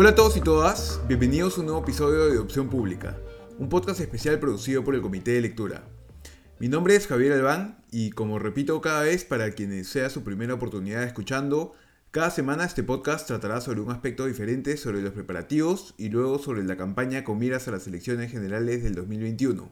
Hola a todos y todas, bienvenidos a un nuevo episodio de Opción Pública, un podcast especial producido por el Comité de Lectura. Mi nombre es Javier Albán y como repito cada vez para quienes sea su primera oportunidad escuchando, cada semana este podcast tratará sobre un aspecto diferente sobre los preparativos y luego sobre la campaña con miras a las elecciones generales del 2021.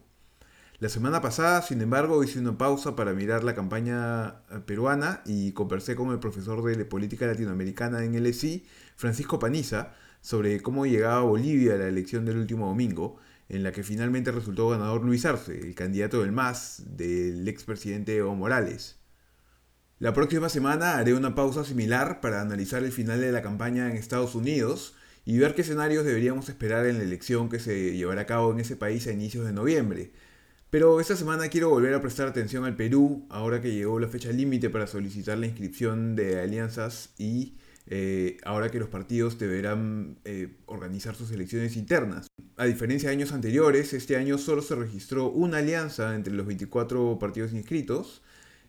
La semana pasada, sin embargo, hice una pausa para mirar la campaña eh, peruana y conversé con el profesor de política latinoamericana en LSI, Francisco Paniza, sobre cómo llegaba Bolivia a la elección del último domingo, en la que finalmente resultó ganador Luis Arce, el candidato del MAS del expresidente Evo Morales. La próxima semana haré una pausa similar para analizar el final de la campaña en Estados Unidos y ver qué escenarios deberíamos esperar en la elección que se llevará a cabo en ese país a inicios de noviembre. Pero esta semana quiero volver a prestar atención al Perú, ahora que llegó la fecha límite para solicitar la inscripción de alianzas y eh, ahora que los partidos deberán eh, organizar sus elecciones internas. A diferencia de años anteriores, este año solo se registró una alianza entre los 24 partidos inscritos,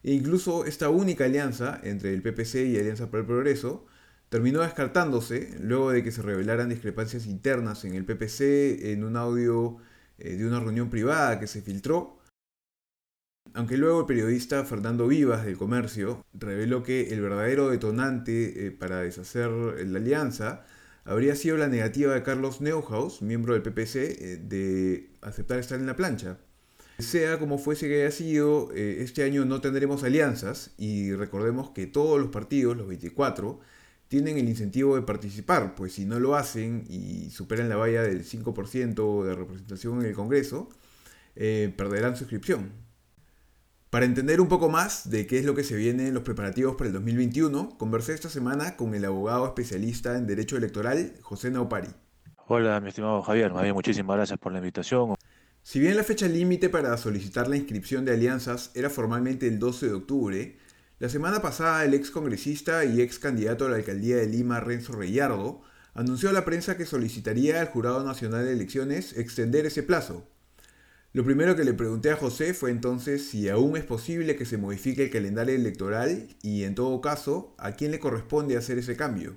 e incluso esta única alianza entre el PPC y Alianza para el Progreso terminó descartándose luego de que se revelaran discrepancias internas en el PPC en un audio eh, de una reunión privada que se filtró aunque luego el periodista Fernando Vivas del Comercio reveló que el verdadero detonante eh, para deshacer la alianza habría sido la negativa de Carlos Neuhaus, miembro del PPC, eh, de aceptar estar en la plancha. Sea como fuese que haya sido, eh, este año no tendremos alianzas y recordemos que todos los partidos, los 24, tienen el incentivo de participar, pues si no lo hacen y superan la valla del 5% de representación en el Congreso, perderán su inscripción. Para entender un poco más de qué es lo que se viene en los preparativos para el 2021, conversé esta semana con el abogado especialista en Derecho Electoral, José Naupari. Hola, mi estimado Javier, muchísimas gracias por la invitación. Si bien la fecha límite para solicitar la inscripción de alianzas era formalmente el 12 de octubre, la semana pasada el ex congresista y ex candidato a la alcaldía de Lima, Renzo Reyardo, anunció a la prensa que solicitaría al Jurado Nacional de Elecciones extender ese plazo, lo primero que le pregunté a José fue entonces si aún es posible que se modifique el calendario electoral y en todo caso, ¿a quién le corresponde hacer ese cambio?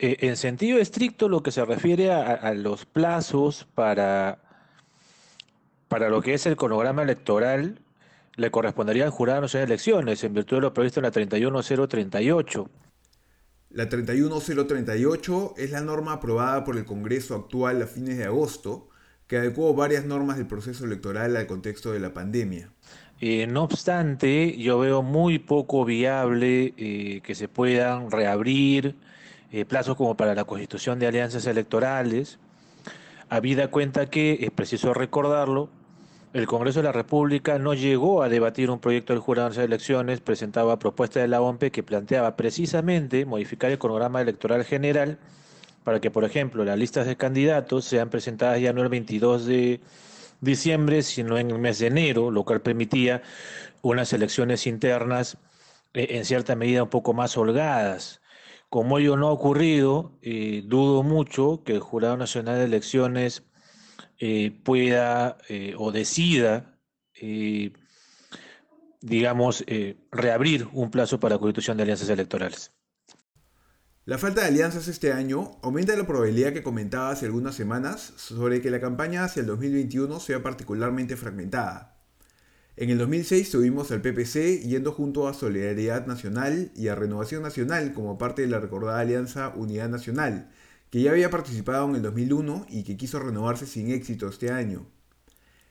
Eh, en sentido estricto, lo que se refiere a, los plazos para, para lo que es el cronograma electoral, le correspondería al Jurado Nacional de Elecciones, en virtud de lo previsto en la 31038. La 31038 es la norma aprobada por el Congreso actual a fines de agosto que adecuó varias normas del proceso electoral al contexto de la pandemia. Eh, no obstante, yo veo muy poco viable eh, que se puedan reabrir eh, plazos como para la constitución de alianzas electorales, habida cuenta que, es preciso recordarlo, el Congreso de la República no llegó a debatir un proyecto del Jurado de Elecciones presentado a propuesta de la OMP que planteaba precisamente modificar el cronograma electoral general para que, por ejemplo, las listas de candidatos sean presentadas ya no el 22 de diciembre, sino en el mes de enero, lo cual permitía unas elecciones internas eh, en cierta medida un poco más holgadas. Como ello no ha ocurrido, eh, dudo mucho que el Jurado Nacional de Elecciones eh, pueda o decida, digamos, reabrir un plazo para la constitución de alianzas electorales. La falta de alianzas este año aumenta la probabilidad que comentaba hace algunas semanas sobre que la campaña hacia el 2021 sea particularmente fragmentada. En el 2006 tuvimos al PPC yendo junto a Solidaridad Nacional y a Renovación Nacional como parte de la recordada alianza Unidad Nacional, que ya había participado en el 2001 y que quiso renovarse sin éxito este año.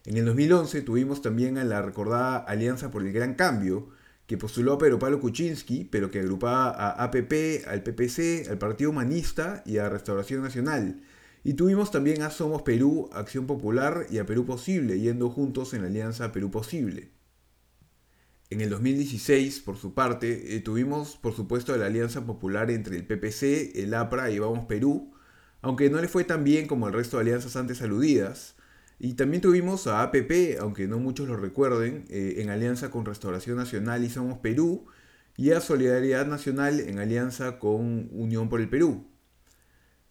En el 2011 tuvimos también a la recordada Alianza por el Gran Cambio, que postuló a Pedro Pablo Kuczynski, pero que agrupaba a APP, al PPC, al Partido Humanista y a Restauración Nacional. Y tuvimos también a Somos Perú, Acción Popular y a Perú Posible, yendo juntos en la alianza Perú Posible. En el 2016, por su parte, eh, tuvimos por supuesto la alianza popular entre el PPC, el APRA y Vamos Perú, aunque no le fue tan bien como el resto de alianzas antes aludidas, y también tuvimos a APP, aunque no muchos lo recuerden, eh, en alianza con Restauración Nacional y Somos Perú, y a Solidaridad Nacional en alianza con Unión por el Perú.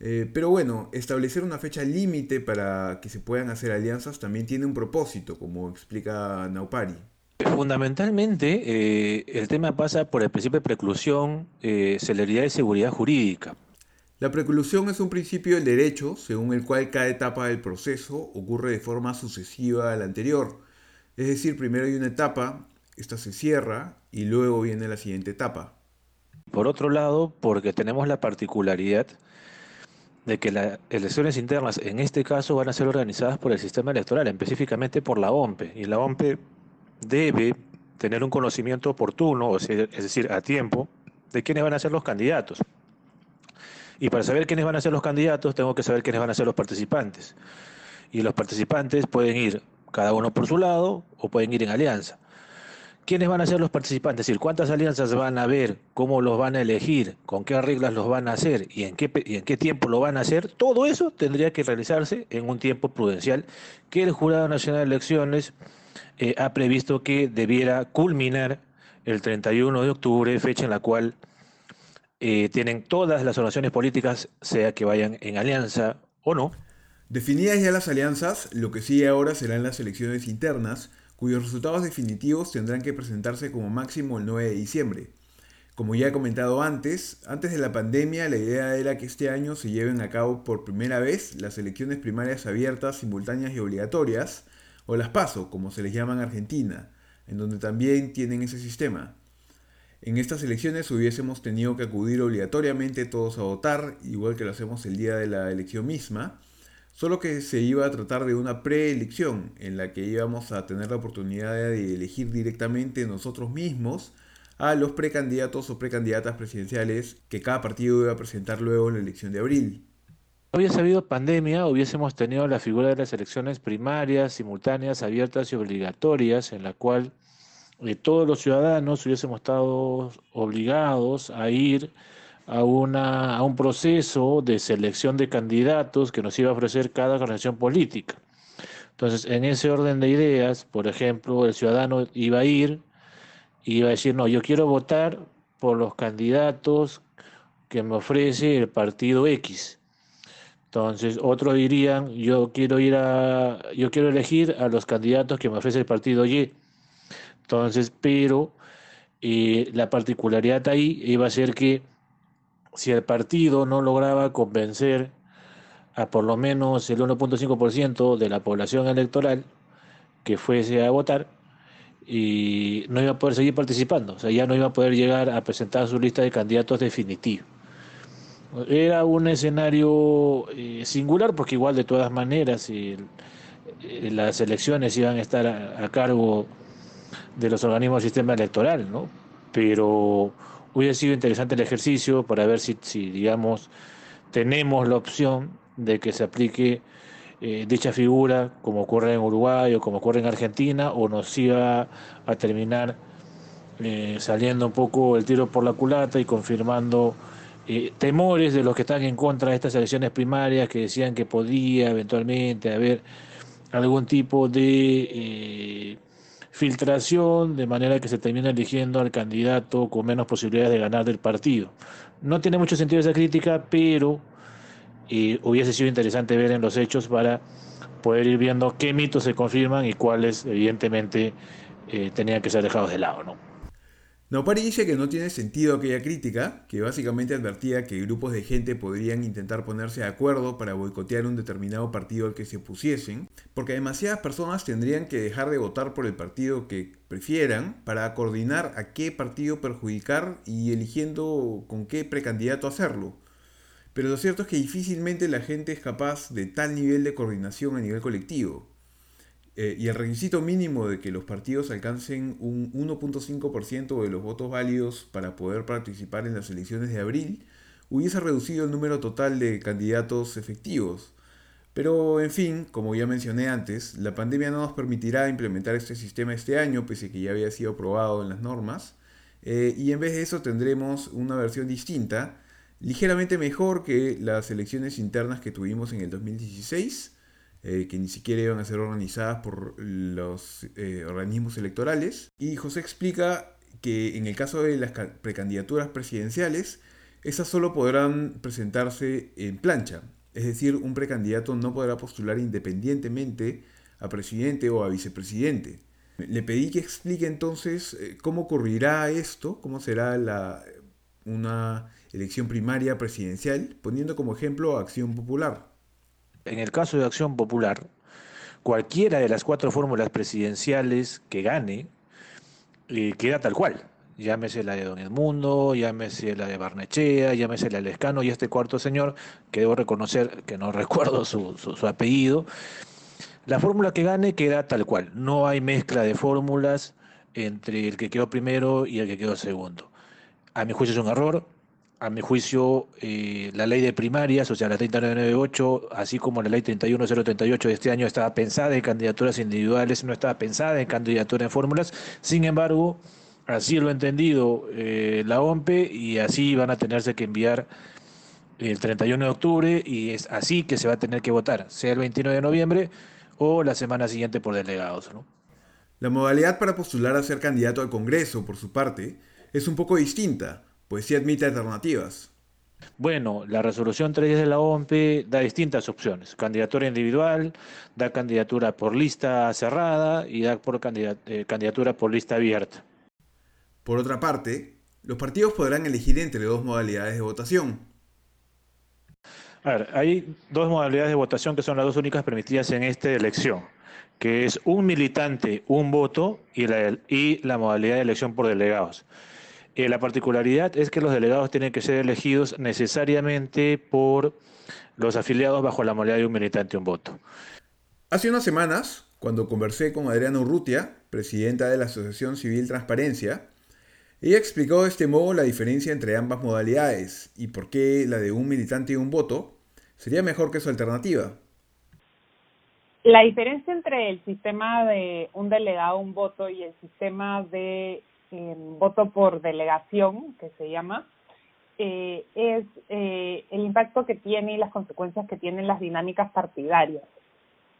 Eh, pero bueno, establecer una fecha límite para que se puedan hacer alianzas también tiene un propósito, como explica Naupari. Fundamentalmente, eh, el tema pasa por el principio de preclusión, celeridad y seguridad jurídica. La preclusión es un principio del derecho según el cual cada etapa del proceso ocurre de forma sucesiva a la anterior. Es decir, primero hay una etapa, esta se cierra y luego viene la siguiente etapa. Por otro lado, porque tenemos la particularidad de que las elecciones internas en este caso van a ser organizadas por el sistema electoral, específicamente por la OMPE. Y la OMPE debe tener un conocimiento oportuno, es decir, a tiempo, de quiénes van a ser los candidatos. Y para saber quiénes van a ser los candidatos, tengo que saber quiénes van a ser los participantes. Y los participantes pueden ir cada uno por su lado o pueden ir en alianza. ¿Quiénes van a ser los participantes? Es decir, cuántas alianzas van a haber, cómo los van a elegir, con qué reglas los van a hacer y en qué, tiempo lo van a hacer. Todo eso tendría que realizarse en un tiempo prudencial que el Jurado Nacional de Elecciones eh, ha previsto que debiera culminar el 31 de octubre, fecha en la cual eh, tienen todas las oraciones políticas, sea que vayan en alianza o no. Definidas ya las alianzas, lo que sigue ahora serán las elecciones internas, cuyos resultados definitivos tendrán que presentarse como máximo el 9 de diciembre. Como ya he comentado antes, antes de la pandemia la idea era que este año se lleven a cabo por primera vez las elecciones primarias abiertas, simultáneas y obligatorias, o las PASO, como se les llama en Argentina, en donde también tienen ese sistema. En estas elecciones hubiésemos tenido que acudir obligatoriamente todos a votar, igual que lo hacemos el día de la elección misma, Solo que se iba a tratar de una preelección en la que íbamos a tener la oportunidad de elegir directamente nosotros mismos a los precandidatos o precandidatas presidenciales que cada partido iba a presentar luego en la elección de abril. Hubiese habido pandemia, hubiésemos tenido la figura de las elecciones primarias, simultáneas, abiertas y obligatorias, en la cual todos los ciudadanos hubiésemos estado obligados a ir a, una, a un proceso de selección de candidatos que nos iba a ofrecer cada organización política. Entonces, en ese orden de ideas, por ejemplo, el ciudadano iba a ir y iba a decir, no, yo quiero votar por los candidatos que me ofrece el partido X. Entonces, otros dirían, yo quiero ir a, yo quiero elegir a los candidatos que me ofrece el partido Y. Entonces, pero eh, la particularidad ahí iba a ser que si el partido no lograba convencer a por lo menos el 1.5% de la población electoral que fuese a votar, y no iba a poder seguir participando, o sea, ya no iba a poder llegar a presentar su lista de candidatos definitivos. Era un escenario eh, singular porque igual de todas maneras eh, las elecciones iban a estar a, cargo de los organismos del sistema electoral, ¿no? Pero hubiera sido interesante el ejercicio para ver si, si digamos, tenemos la opción de que se aplique eh, dicha figura como ocurre en Uruguay o como ocurre en Argentina o nos iba a terminar eh, saliendo un poco el tiro por la culata y confirmando eh, temores de los que están en contra de estas elecciones primarias que decían que podía eventualmente haber algún tipo de filtración, de manera que se termina eligiendo al candidato con menos posibilidades de ganar del partido. No tiene mucho sentido esa crítica, pero eh, hubiese sido interesante ver en los hechos para poder ir viendo qué mitos se confirman y cuáles, evidentemente, eh, tenían que ser dejados de lado, ¿no? Naupari dice que no tiene sentido aquella crítica, que básicamente advertía que grupos de gente podrían intentar ponerse de acuerdo para boicotear un determinado partido al que se opusiesen, porque demasiadas personas tendrían que dejar de votar por el partido que prefieran para coordinar a qué partido perjudicar y eligiendo con qué precandidato hacerlo. Pero lo cierto es que difícilmente la gente es capaz de tal nivel de coordinación a nivel colectivo. Eh, y el requisito mínimo de que los partidos alcancen un 1.5% de los votos válidos para poder participar en las elecciones de abril hubiese reducido el número total de candidatos efectivos. Pero, en fin, como ya mencioné antes, la pandemia no nos permitirá implementar este sistema este año, pese a que ya había sido aprobado en las normas, eh, y en vez de eso tendremos una versión distinta, ligeramente mejor que las elecciones internas que tuvimos en el 2016, eh, que ni siquiera iban a ser organizadas por los eh, organismos electorales. Y José explica que en el caso de las precandidaturas presidenciales, esas solo podrán presentarse en plancha. Es decir, un precandidato no podrá postular independientemente a presidente o a vicepresidente. Le pedí que explique entonces eh, cómo ocurrirá esto, cómo será la una elección primaria presidencial, poniendo como ejemplo a Acción Popular. En el caso de Acción Popular, cualquiera de las cuatro fórmulas presidenciales que gane eh, queda tal cual. Llámese la de Don Edmundo, llámese la de Barnechea, llámese la de Lescano y este cuarto señor, que debo reconocer que no recuerdo su, su apellido. La fórmula que gane queda tal cual. No hay mezcla de fórmulas entre el que quedó primero y el que quedó segundo. A mi juicio es un error. A mi juicio, eh, la ley de primarias, o sea, la 3998, así como la ley 31038 de este año, estaba pensada en candidaturas individuales, no estaba pensada en candidaturas en fórmulas. Sin embargo, así lo ha entendido eh, la OMPE y así van a tenerse que enviar el 31 de octubre y es así que se va a tener que votar, sea el 29 de noviembre o la semana siguiente por delegados. La modalidad para postular a ser candidato al Congreso, por su parte, es un poco distinta, pues sí admite alternativas. Bueno, la resolución 3 de la OMP da distintas opciones. Candidatura individual, da candidatura por lista cerrada y da por eh, candidatura por lista abierta. Por otra parte, los partidos podrán elegir entre dos modalidades de votación. A ver, hay dos modalidades de votación que son las dos únicas permitidas en esta elección que es un militante, un voto y la, y la modalidad de elección por delegados. Eh, la particularidad es que los delegados tienen que ser elegidos necesariamente por los afiliados bajo la modalidad de un militante, un voto. Hace unas semanas, cuando conversé con Adriana Urrutia, presidenta de la Asociación Civil Transparencia, ella explicó de este modo la diferencia entre ambas modalidades y por qué la de un militante y un voto sería mejor que su alternativa. La diferencia entre el sistema de un delegado, un voto y el sistema de em, voto por delegación, que se llama, eh, es eh, el impacto que tiene y las consecuencias que tienen las dinámicas partidarias.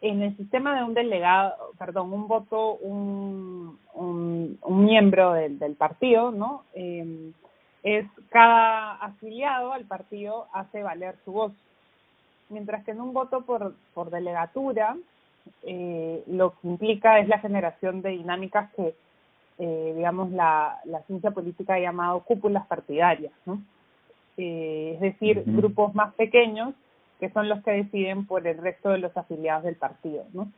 En el sistema de un delegado, perdón, un voto, un, un, miembro del, partido, ¿no? Em, es cada afiliado al partido hace valer su voz mientras que en un voto por, por delegatura eh, lo que implica es la generación de dinámicas que, eh, digamos, la, la ciencia política ha llamado cúpulas partidarias, ¿no? Eh, es decir, grupos más pequeños que son los que deciden por el resto de los afiliados del partido, ¿no?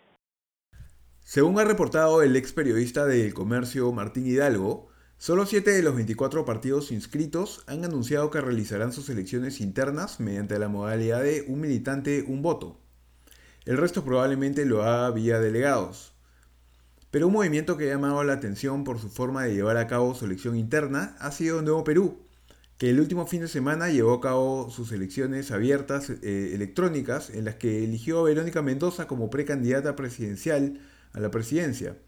Según ha reportado el ex periodista del comercio Martín Hidalgo, Solo 7 de los 24 partidos inscritos han anunciado que realizarán sus elecciones internas mediante la modalidad de un militante, un voto. El resto probablemente lo haga vía delegados. Pero un movimiento que ha llamado la atención por su forma de llevar a cabo su elección interna ha sido Nuevo Perú, que el último fin de semana llevó a cabo sus elecciones abiertas eh, electrónicas en las que eligió a Verónica Mendoza como precandidata presidencial a la presidencia.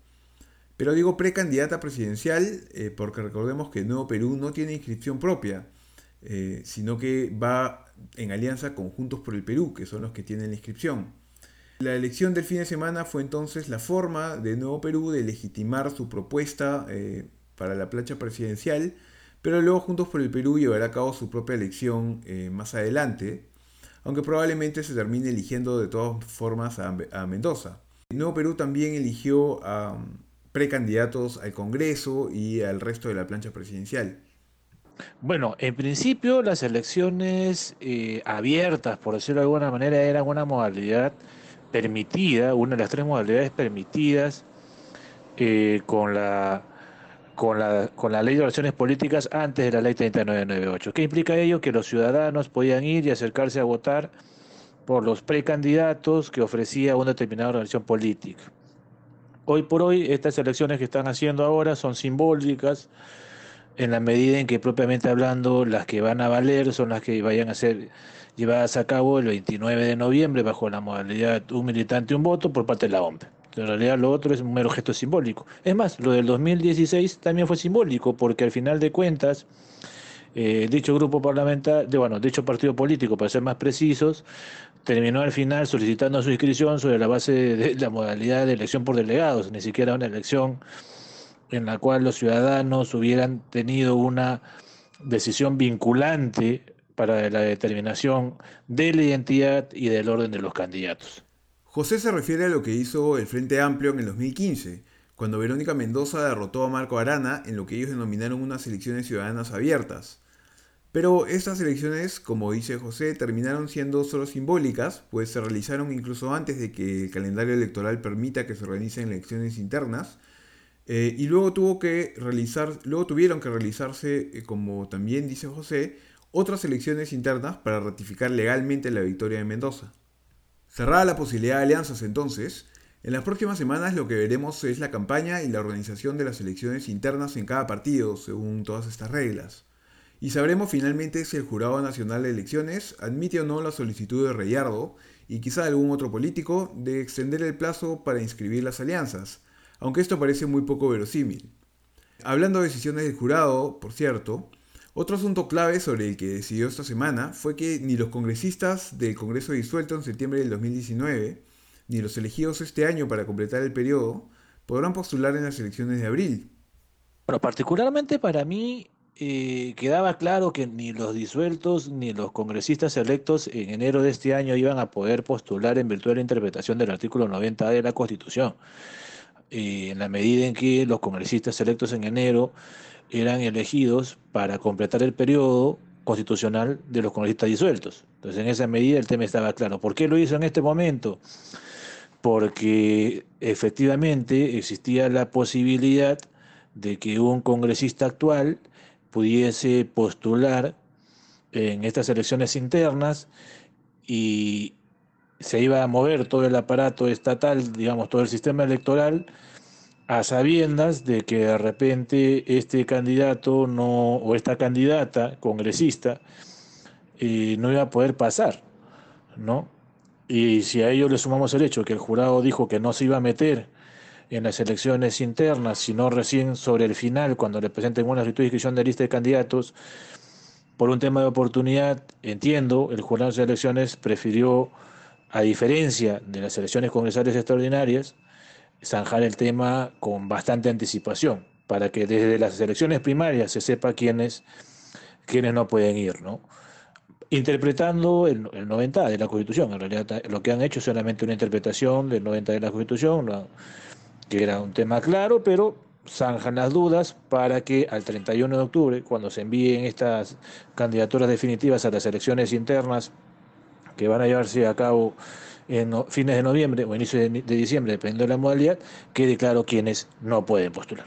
Pero digo precandidata presidencial eh, porque recordemos que Nuevo Perú no tiene inscripción propia, eh, sino que va en alianza con Juntos por el Perú, que son los que tienen la inscripción. La elección del fin de semana fue entonces la forma de Nuevo Perú de legitimar su propuesta eh, para la plancha presidencial, pero luego Juntos por el Perú llevará a cabo su propia elección más adelante, aunque probablemente se termine eligiendo de todas formas a, a Mendoza. Nuevo Perú también eligió a precandidatos al Congreso y al resto de la plancha presidencial? Bueno, en principio las elecciones eh, abiertas, por decirlo de alguna manera, eran una modalidad permitida, una de las tres modalidades permitidas eh, con la con la, con la ley de relaciones políticas antes de la ley 3998. ¿Qué implica ello? Que los ciudadanos podían ir y acercarse a votar por los precandidatos que ofrecía una determinada organización política. Hoy por hoy estas elecciones que están haciendo ahora son simbólicas en la medida en que propiamente hablando las que van a valer son las que vayan a ser llevadas a cabo el 29 de noviembre bajo la modalidad un militante un voto por parte de la OMP. En realidad lo otro es un mero gesto simbólico. Es más, lo del 2016 también fue simbólico porque al final de cuentas eh, dicho grupo parlamentario, bueno, dicho partido político, para ser más precisos, terminó al final solicitando su inscripción sobre la base de la modalidad de elección por delegados, ni siquiera una elección en la cual los ciudadanos hubieran tenido una decisión vinculante para la determinación de la identidad y del orden de los candidatos. José se refiere a lo que hizo el Frente Amplio en el 2015, cuando Verónica Mendoza derrotó a Marco Arana en lo que ellos denominaron unas elecciones ciudadanas abiertas. Pero estas elecciones, como dice José, terminaron siendo solo simbólicas, pues se realizaron incluso antes de que el calendario electoral permita que se realicen elecciones internas. Eh, y luego, tuvo que realizar, luego tuvieron que realizarse, eh, como también dice José, otras elecciones internas para ratificar legalmente la victoria de Mendoza. Cerrada la posibilidad de alianzas entonces, en las próximas semanas lo que veremos es la campaña y la organización de las elecciones internas en cada partido, según todas estas reglas y sabremos finalmente si el Jurado Nacional de Elecciones admite o no la solicitud de Reyardo y quizá algún otro político de extender el plazo para inscribir las alianzas, aunque esto parece muy poco verosímil. Hablando de decisiones del jurado, por cierto, otro asunto clave sobre el que decidió esta semana fue que ni los congresistas del Congreso disuelto en septiembre del 2019, ni los elegidos este año para completar el periodo, podrán postular en las elecciones de abril. Bueno, particularmente para mí eh, quedaba claro que ni los disueltos ni los congresistas electos en enero de este año iban a poder postular en virtud de la interpretación del artículo 90 de la Constitución. Eh, en la medida en que los congresistas electos en enero eran elegidos para completar el periodo constitucional de los congresistas disueltos. Entonces, en esa medida el tema estaba claro. ¿Por qué lo hizo en este momento? Porque efectivamente existía la posibilidad de que un congresista actual pudiese postular en estas elecciones internas y se iba a mover todo el aparato estatal, digamos, todo el sistema electoral, a sabiendas de que de repente este candidato no, o esta candidata congresista eh, no iba a poder pasar, ¿no? Y si a ello le sumamos el hecho que el jurado dijo que no se iba a meter en las elecciones internas, sino recién sobre el final, cuando le presenten una solicitud de inscripción de lista de candidatos, por un tema de oportunidad, entiendo, el jurado de elecciones prefirió, a diferencia de las elecciones congresales extraordinarias, zanjar el tema con bastante anticipación, para que desde las elecciones primarias se sepa quiénes, quiénes no pueden ir, ¿no? interpretando el, 90 de la Constitución. En realidad lo que han hecho es solamente una interpretación del 90 de la Constitución, que era un tema claro, pero zanjan las dudas para que al 31 de octubre, cuando se envíen estas candidaturas definitivas a las elecciones internas que van a llevarse a cabo en fines de noviembre o inicio de, diciembre, dependiendo de la modalidad, quede claro quiénes no pueden postular.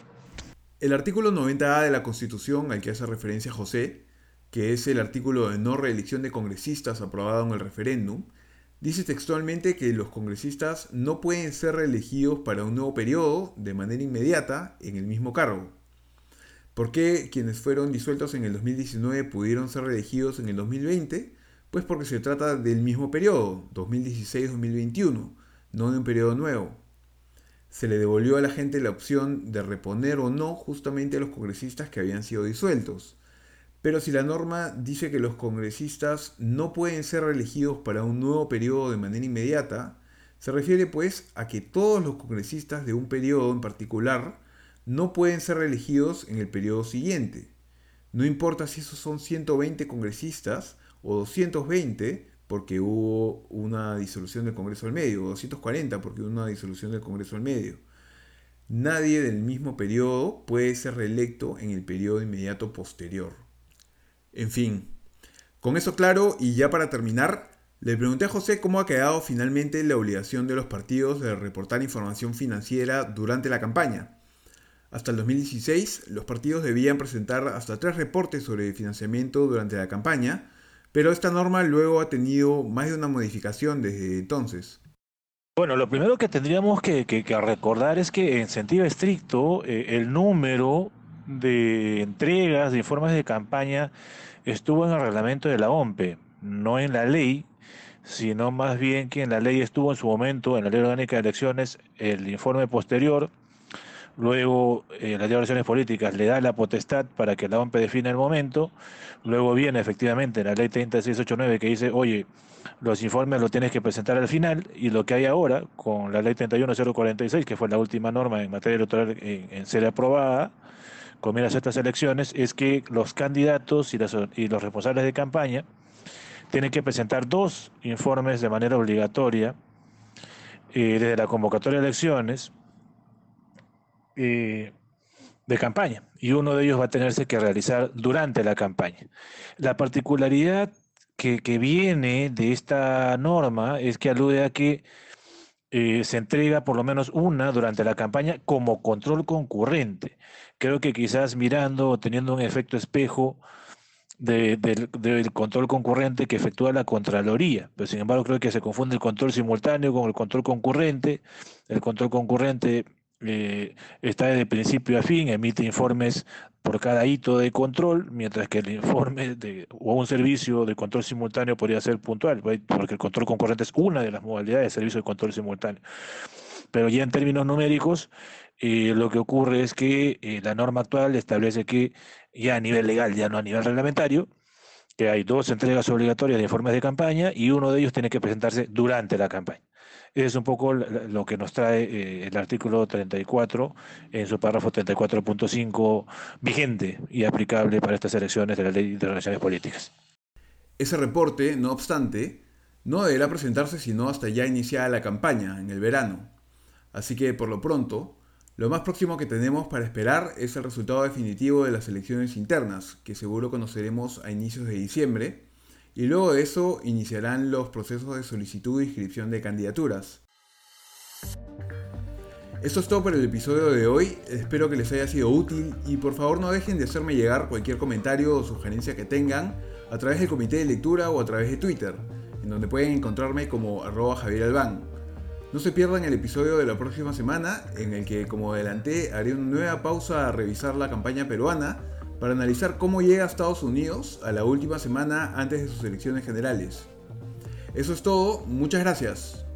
El artículo 90A de la Constitución al que hace referencia José, que es el artículo de no reelección de congresistas aprobado en el referéndum, Dice textualmente que los congresistas no pueden ser reelegidos para un nuevo periodo de manera inmediata en el mismo cargo. ¿Por qué quienes fueron disueltos en el 2019 pudieron ser reelegidos en el 2020? Pues porque se trata del mismo periodo, 2016-2021, no de un periodo nuevo. Se le devolvió a la gente la opción de reponer o no justamente a los congresistas que habían sido disueltos. Pero si la norma dice que los congresistas no pueden ser reelegidos para un nuevo periodo de manera inmediata, se refiere pues a que todos los congresistas de un periodo en particular no pueden ser reelegidos en el periodo siguiente. No importa si esos son 120 congresistas o 220 porque hubo una disolución del Congreso al medio, o 240 porque hubo una disolución del Congreso al medio. Nadie del mismo periodo puede ser reelecto en el periodo inmediato posterior. En fin, con eso claro y ya para terminar, le pregunté a José cómo ha quedado finalmente la obligación de los partidos de reportar información financiera durante la campaña. Hasta el 2016, los partidos debían presentar hasta tres reportes sobre financiamiento durante la campaña, pero esta norma luego ha tenido más de una modificación desde entonces. Bueno, lo primero que tendríamos que, recordar es que en sentido estricto, eh, el número de entregas de informes de campaña estuvo en el reglamento de la OMPE, no en la ley, sino más bien que en la ley estuvo en su momento, en la ley orgánica de elecciones, el informe posterior, luego eh, la ley de elecciones políticas le da la potestad para que la OMPE defina el momento, luego viene efectivamente la ley 3689 que dice, oye, los informes los tienes que presentar al final, y lo que hay ahora, con la ley 31046, que fue la última norma en materia electoral en ser aprobada, con miras a estas elecciones es que los candidatos y, los responsables de campaña tienen que presentar dos informes de manera obligatoria eh, desde la convocatoria de elecciones. Eh, de campaña y uno de ellos va a tenerse que realizar durante la campaña. La particularidad que, viene de esta norma es que alude a que eh, se entrega por lo menos una durante la campaña como control concurrente. Creo que quizás mirando o teniendo un efecto espejo del control concurrente que efectúa la Contraloría. Pero sin embargo creo que se confunde el control simultáneo con el control concurrente. El control concurrente eh, está desde principio a fin, emite informes por cada hito de control, mientras que el informe de, o un servicio de control simultáneo podría ser puntual, porque el control concurrente es una de las modalidades de servicio de control simultáneo. Pero ya en términos numéricos, eh, lo que ocurre es que eh, la norma actual establece que ya a nivel legal, ya no a nivel reglamentario, que hay dos entregas obligatorias de informes de campaña y uno de ellos tiene que presentarse durante la campaña. Es un poco lo que nos trae eh, el artículo 34 en su párrafo 34.5 vigente y aplicable para estas elecciones de la Ley de Relaciones Políticas. Ese reporte, no obstante, no deberá presentarse sino hasta ya iniciada la campaña, en el verano. Así que, por lo pronto, lo más próximo que tenemos para esperar es el resultado definitivo de las elecciones internas, que seguro conoceremos a inicios de diciembre, y luego de eso iniciarán los procesos de solicitud e inscripción de candidaturas. Esto es todo por el episodio de hoy, espero que les haya sido útil y por favor no dejen de hacerme llegar cualquier comentario o sugerencia que tengan a través del comité de lectura o a través de Twitter, en donde pueden encontrarme como arroba Javier Albán. No se pierdan el episodio de la próxima semana, en el que, como adelanté, haré una nueva pausa a revisar la campaña peruana para analizar cómo llega a Estados Unidos a la última semana antes de sus elecciones generales. Eso es todo, muchas gracias.